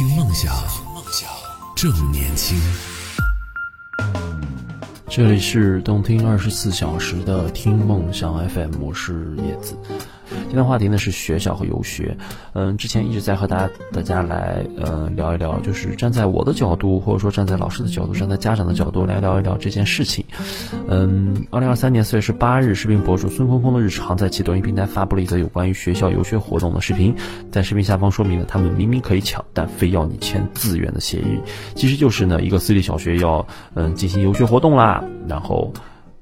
听梦想，正年轻。这里是动听二十四小时的听梦想 FM，我是叶子。今天话题呢是学校和游学。嗯，之前一直在和大家大家来嗯聊一聊，就是站在我的角度，或者说站在老师的角度，站在家长的角度来聊一聊这件事情。嗯，二零二三年四月十八日，视频博主孙峰峰的日常在其抖音平台发布了一则有关于学校游学活动的视频，在视频下方说明了他们明明可以抢，但非要你签自愿的协议，其实就是呢一个私立小学要嗯进行游学活动啦，然后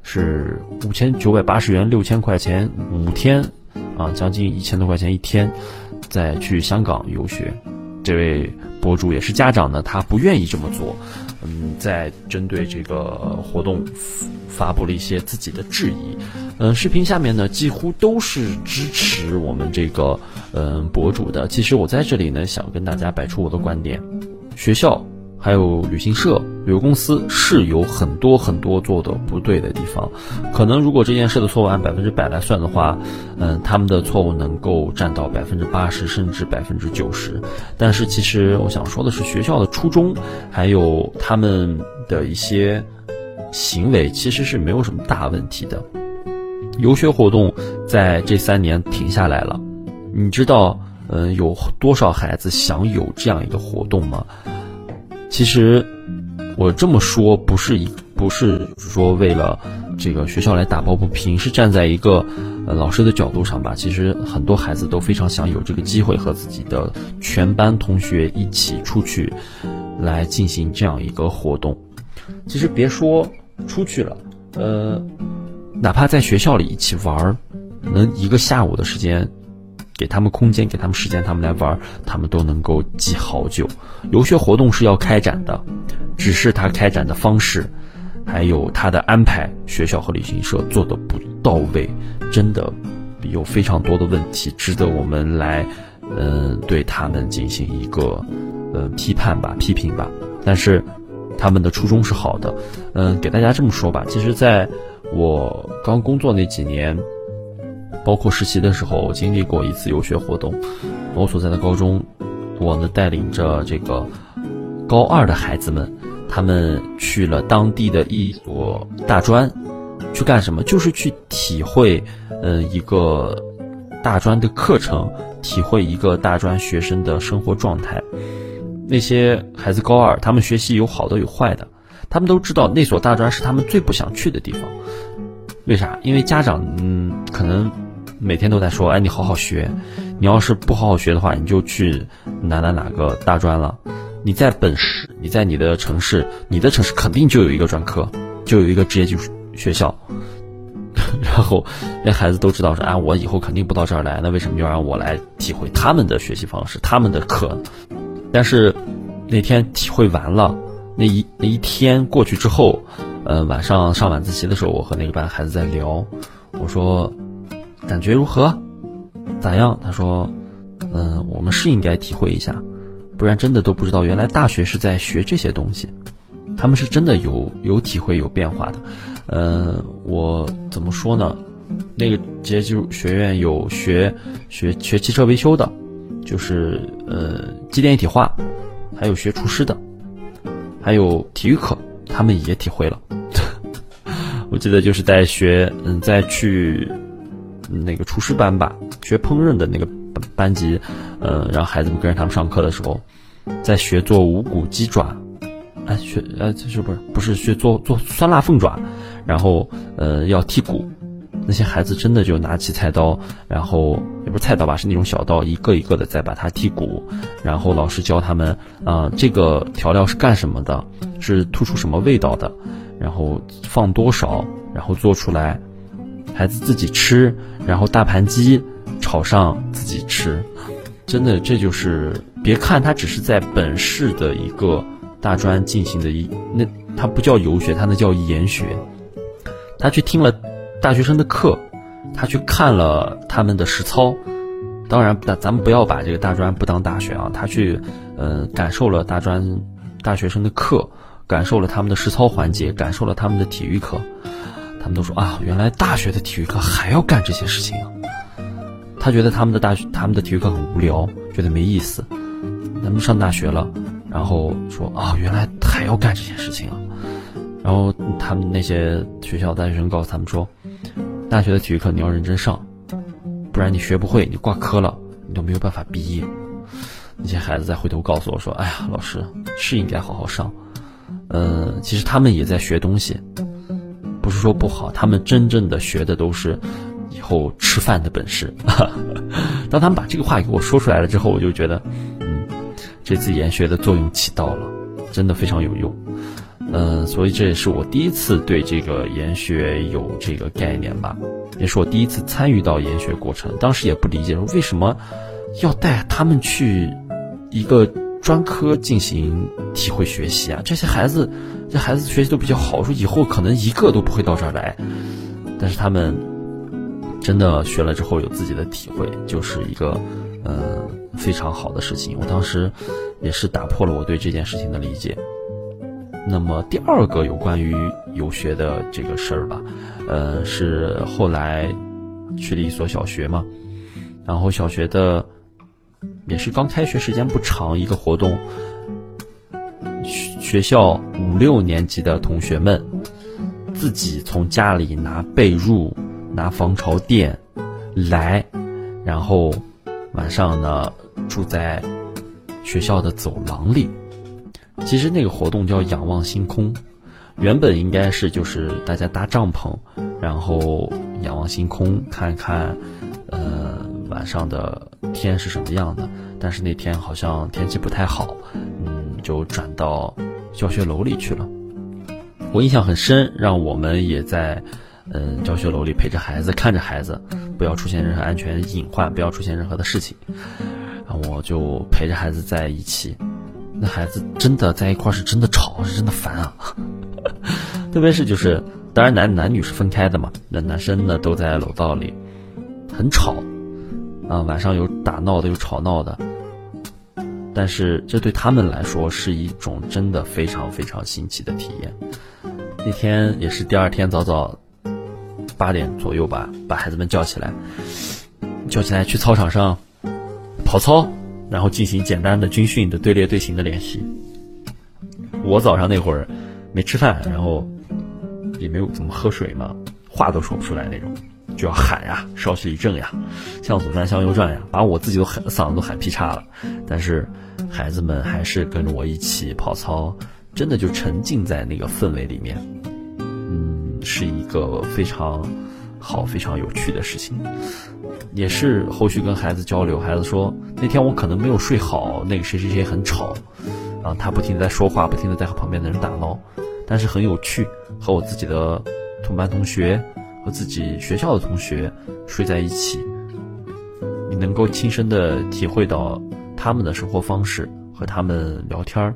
是五千九百八十元，六千块钱五天。啊，将近一千多块钱一天，在去香港游学，这位博主也是家长呢，他不愿意这么做，嗯，在针对这个活动发布了一些自己的质疑，嗯，视频下面呢几乎都是支持我们这个嗯博主的。其实我在这里呢想跟大家摆出我的观点，学校。还有旅行社、旅游公司是有很多很多做的不对的地方，可能如果这件事的错误按百分之百来算的话，嗯，他们的错误能够占到百分之八十甚至百分之九十。但是其实我想说的是，学校的初衷还有他们的一些行为其实是没有什么大问题的。游学活动在这三年停下来了，你知道，嗯，有多少孩子想有这样一个活动吗？其实，我这么说不是一不是说为了这个学校来打抱不平，是站在一个呃老师的角度上吧。其实很多孩子都非常想有这个机会和自己的全班同学一起出去，来进行这样一个活动。其实别说出去了，呃，哪怕在学校里一起玩儿，能一个下午的时间。给他们空间，给他们时间，他们来玩，他们都能够记好久。游学活动是要开展的，只是他开展的方式，还有他的安排，学校和旅行社做的不到位，真的有非常多的问题，值得我们来，嗯，对他们进行一个，呃，批判吧，批评吧。但是他们的初衷是好的，嗯，给大家这么说吧，其实在我刚工作那几年。包括实习的时候，经历过一次游学活动。我所在的高中，我呢带领着这个高二的孩子们，他们去了当地的一所大专，去干什么？就是去体会，呃，一个大专的课程，体会一个大专学生的生活状态。那些孩子高二，他们学习有好的有坏的，他们都知道那所大专是他们最不想去的地方。为啥？因为家长，嗯，可能。每天都在说，哎，你好好学，你要是不好好学的话，你就去哪哪哪个大专了。你在本市，你在你的城市，你的城市肯定就有一个专科，就有一个职业技术学校。然后那孩子都知道说，啊，我以后肯定不到这儿来，那为什么要让我来体会他们的学习方式，他们的课？但是那天体会完了，那一那一天过去之后，呃，晚上上晚自习的时候，我和那个班孩子在聊，我说。感觉如何？咋样？他说：“嗯，我们是应该体会一下，不然真的都不知道原来大学是在学这些东西。他们是真的有有体会有变化的。嗯，我怎么说呢？那个职业技术学院有学学学汽车维修的，就是呃机电一体化，还有学厨师的，还有体育课，他们也体会了。我记得就是在学，嗯，在去。”那个厨师班吧，学烹饪的那个班级，呃，让孩子们跟着他们上课的时候，在学做无骨鸡爪，哎，学呃，是不是？不是学做做酸辣凤爪，然后呃要剔骨，那些孩子真的就拿起菜刀，然后也不是菜刀吧，是那种小刀，一个一个的在把它剔骨，然后老师教他们啊，这个调料是干什么的，是突出什么味道的，然后放多少，然后做出来。孩子自己吃，然后大盘鸡炒上自己吃，真的这就是别看他只是在本市的一个大专进行的一那他不叫游学，他那叫研学。他去听了大学生的课，他去看了他们的实操。当然，咱咱们不要把这个大专不当大学啊。他去嗯感受了大专大学生的课，感受了他们的实操环节，感受了他们的体育课。他们都说啊，原来大学的体育课还要干这些事情啊！他觉得他们的大学、他们的体育课很无聊，觉得没意思。咱们上大学了，然后说啊，原来还要干这些事情啊。然后他们那些学校大学生告诉他们说，大学的体育课你要认真上，不然你学不会，你挂科了，你都没有办法毕业。那些孩子再回头告诉我说，哎呀，老师是应该好好上。嗯，其实他们也在学东西，说不好，他们真正的学的都是以后吃饭的本事。当他们把这个话给我说出来了之后，我就觉得，嗯，这次研学的作用起到了，真的非常有用。嗯，所以这也是我第一次对这个研学有这个概念吧，也是我第一次参与到研学过程。当时也不理解说为什么要带他们去一个专科进行体会学习啊？这些孩子，这孩子学习都比较好，说以后可能一个都不会到这儿来，但是他们真的学了之后有自己的体会，就是一个嗯非常好的事情。我当时也是打破了我对这件事情的理解。那么第二个有关于游学的这个事儿吧，呃，是后来去了一所小学嘛，然后小学的也是刚开学时间不长，一个活动，学学校五六年级的同学们自己从家里拿被褥、拿防潮垫来，然后晚上呢住在学校的走廊里。其实那个活动叫仰望星空，原本应该是就是大家搭帐篷，然后仰望星空，看看，呃，晚上的天是什么样的。但是那天好像天气不太好，嗯，就转到教学楼里去了。我印象很深，让我们也在，嗯，教学楼里陪着孩子，看着孩子，不要出现任何安全隐患，不要出现任何的事情。然后我就陪着孩子在一起。那孩子真的在一块是真的吵，是真的烦啊！特别是就是，当然男男女是分开的嘛。那男生呢都在楼道里，很吵啊，晚上有打闹的，有吵闹的。但是这对他们来说是一种真的非常非常新奇的体验。那天也是第二天早早八点左右吧，把孩子们叫起来，叫起来去操场上跑操。然后进行简单的军训的队列队形的练习。我早上那会儿没吃饭，然后也没有怎么喝水嘛，话都说不出来那种，就要喊呀，稍息一阵呀，向左转向右转呀，把我自己都喊嗓子都喊劈叉了。但是孩子们还是跟着我一起跑操，真的就沉浸在那个氛围里面，嗯，是一个非常好、非常有趣的事情。也是后续跟孩子交流，孩子说那天我可能没有睡好，那个谁谁谁很吵，啊，他不停的在说话，不停的在和旁边的人打闹，但是很有趣，和我自己的同班同学和自己学校的同学睡在一起，你能够亲身的体会到他们的生活方式和他们聊天儿，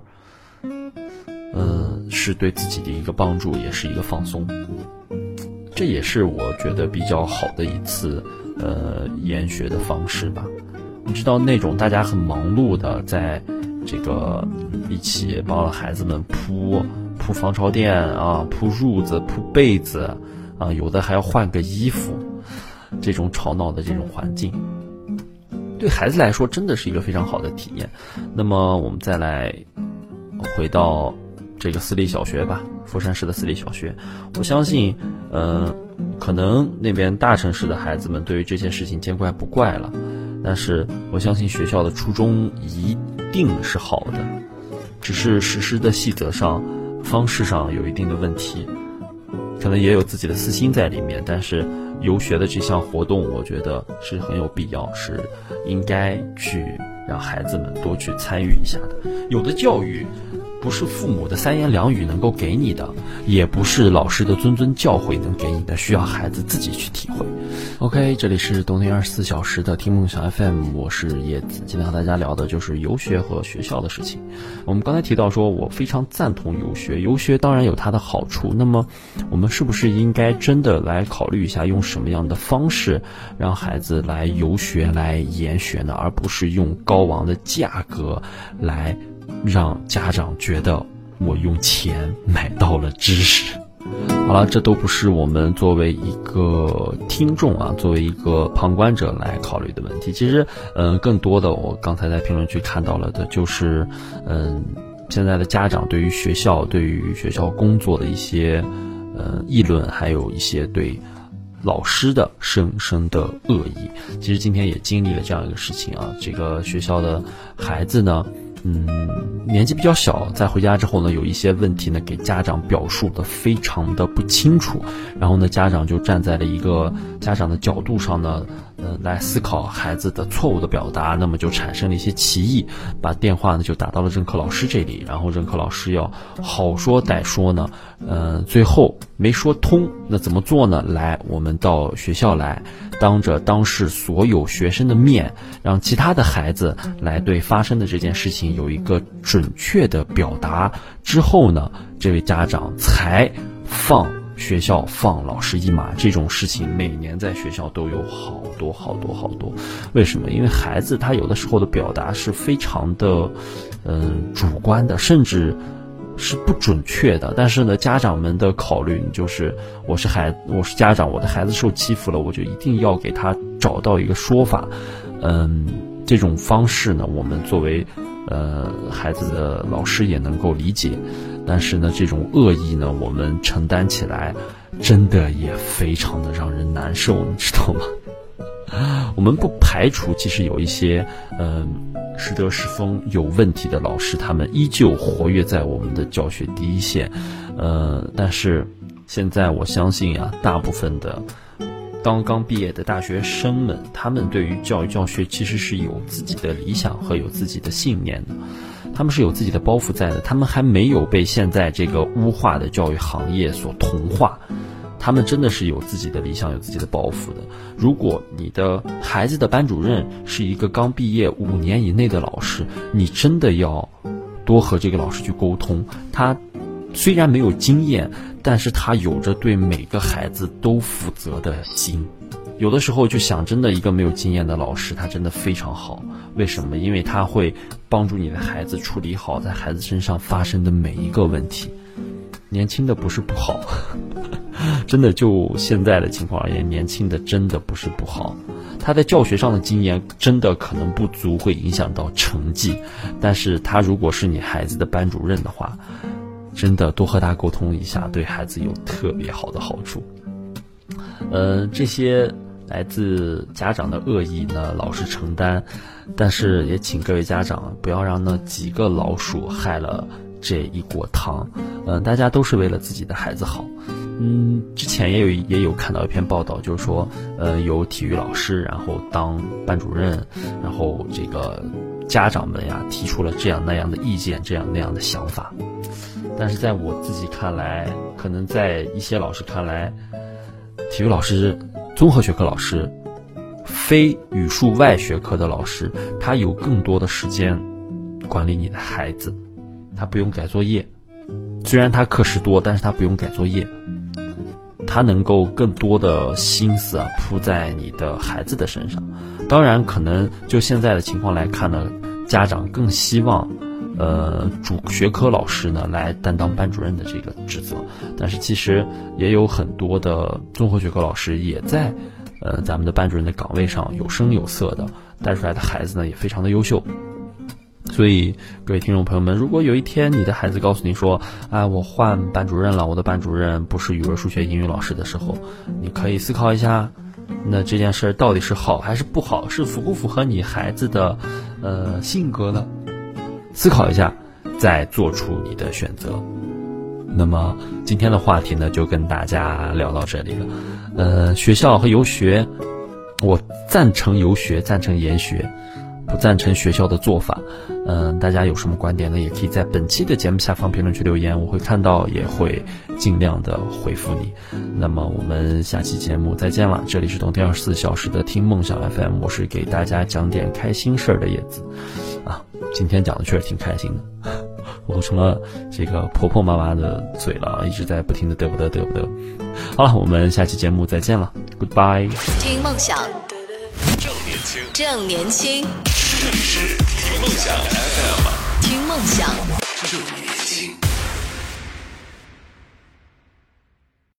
嗯，是对自己的一个帮助，也是一个放松，这也是我觉得比较好的一次。呃，研学的方式吧，你知道那种大家很忙碌的，在这个一起帮孩子们铺铺防潮垫啊，铺褥子、铺被子啊，有的还要换个衣服，这种吵闹的这种环境，对孩子来说真的是一个非常好的体验。那么我们再来回到这个私立小学吧，佛山市的私立小学，我相信，嗯。可能那边大城市的孩子们对于这些事情见怪不怪了，但是我相信学校的初衷一定是好的，只是实施的细则上、方式上有一定的问题，可能也有自己的私心在里面。但是游学的这项活动，我觉得是很有必要，是应该去让孩子们多去参与一下的。有的教育。不是父母的三言两语能够给你的，也不是老师的谆谆教诲能给你的，需要孩子自己去体会。OK，这里是冬天二十四小时的听梦想 FM，我是叶子，今天和大家聊的就是游学和学校的事情。我们刚才提到说，我非常赞同游学，游学当然有它的好处。那么，我们是不是应该真的来考虑一下，用什么样的方式让孩子来游学、来研学呢？而不是用高昂的价格来。让家长觉得我用钱买到了知识。好了，这都不是我们作为一个听众啊，作为一个旁观者来考虑的问题。其实，嗯，更多的我刚才在评论区看到了的，就是嗯，现在的家长对于学校、对于学校工作的一些呃议论，还有一些对老师的深深的恶意。其实今天也经历了这样一个事情啊，这个学校的孩子呢。嗯，年纪比较小，在回家之后呢，有一些问题呢，给家长表述的非常的不清楚，然后呢，家长就站在了一个家长的角度上呢。呃，来思考孩子的错误的表达，那么就产生了一些歧义，把电话呢就打到了任课老师这里，然后任课老师要好说歹说呢，呃，最后没说通，那怎么做呢？来，我们到学校来，当着当时所有学生的面，让其他的孩子来对发生的这件事情有一个准确的表达，之后呢，这位家长才放。学校放老师一马这种事情，每年在学校都有好多好多好多。为什么？因为孩子他有的时候的表达是非常的，嗯，主观的，甚至是不准确的。但是呢，家长们的考虑就是，我是孩，我是家长，我的孩子受欺负了，我就一定要给他找到一个说法。嗯，这种方式呢，我们作为呃孩子的老师也能够理解。但是呢，这种恶意呢，我们承担起来，真的也非常的让人难受，你知道吗？我们不排除，其实有一些，嗯，师德师风有问题的老师，他们依旧活跃在我们的教学第一线，呃，但是现在我相信呀，大部分的刚刚毕业的大学生们，他们对于教育教学其实是有自己的理想和有自己的信念的。他们是有自己的包袱在的，他们还没有被现在这个污化的教育行业所同化，他们真的是有自己的理想、有自己的抱负的。如果你的孩子的班主任是一个刚毕业五年以内的老师，你真的要多和这个老师去沟通。他虽然没有经验，但是他有着对每个孩子都负责的心。有的时候就想，真的一个没有经验的老师，他真的非常好。为什么？因为他会帮助你的孩子处理好在孩子身上发生的每一个问题。年轻的不是不好，真的就现在的情况而言，年轻的真的不是不好。他在教学上的经验真的可能不足，会影响到成绩。但是他如果是你孩子的班主任的话，真的多和他沟通一下，对孩子有特别好的好处。呃，这些。来自家长的恶意呢，老师承担，但是也请各位家长不要让那几个老鼠害了这一锅汤。嗯，大家都是为了自己的孩子好。嗯，之前也有也有看到一篇报道，就是说，呃，有体育老师然后当班主任，然后这个家长们呀提出了这样那样的意见，这样那样的想法。但是在我自己看来，可能在一些老师看来，体育老师。综合学科老师，非语数外学科的老师，他有更多的时间管理你的孩子，他不用改作业。虽然他课时多，但是他不用改作业，他能够更多的心思啊扑在你的孩子的身上。当然，可能就现在的情况来看呢，家长更希望。呃，主学科老师呢来担当班主任的这个职责，但是其实也有很多的综合学科老师也在，呃，咱们的班主任的岗位上有声有色的带出来的孩子呢也非常的优秀，所以各位听众朋友们，如果有一天你的孩子告诉你说，啊，我换班主任了，我的班主任不是语文、数学、英语老师的时候，你可以思考一下，那这件事到底是好还是不好，是符不符合你孩子的呃性格呢？思考一下，再做出你的选择。那么今天的话题呢，就跟大家聊到这里了。呃，学校和游学，我赞成游学，赞成研学，不赞成学校的做法。嗯，大家有什么观点呢？也可以在本期的节目下方评论区留言，我会看到，也会尽量的回复你。那么我们下期节目再见了。这里是动听二十四小时的听梦想 FM，我是给大家讲点开心事儿的叶子。啊，今天讲的确实挺开心的，我成了这个婆婆妈妈的嘴了，一直在不停的嘚不嘚嘚不嘚。好了，我们下期节目再见了，Goodbye。听梦想，轻，正年轻，这里是听梦想 FM，听梦想。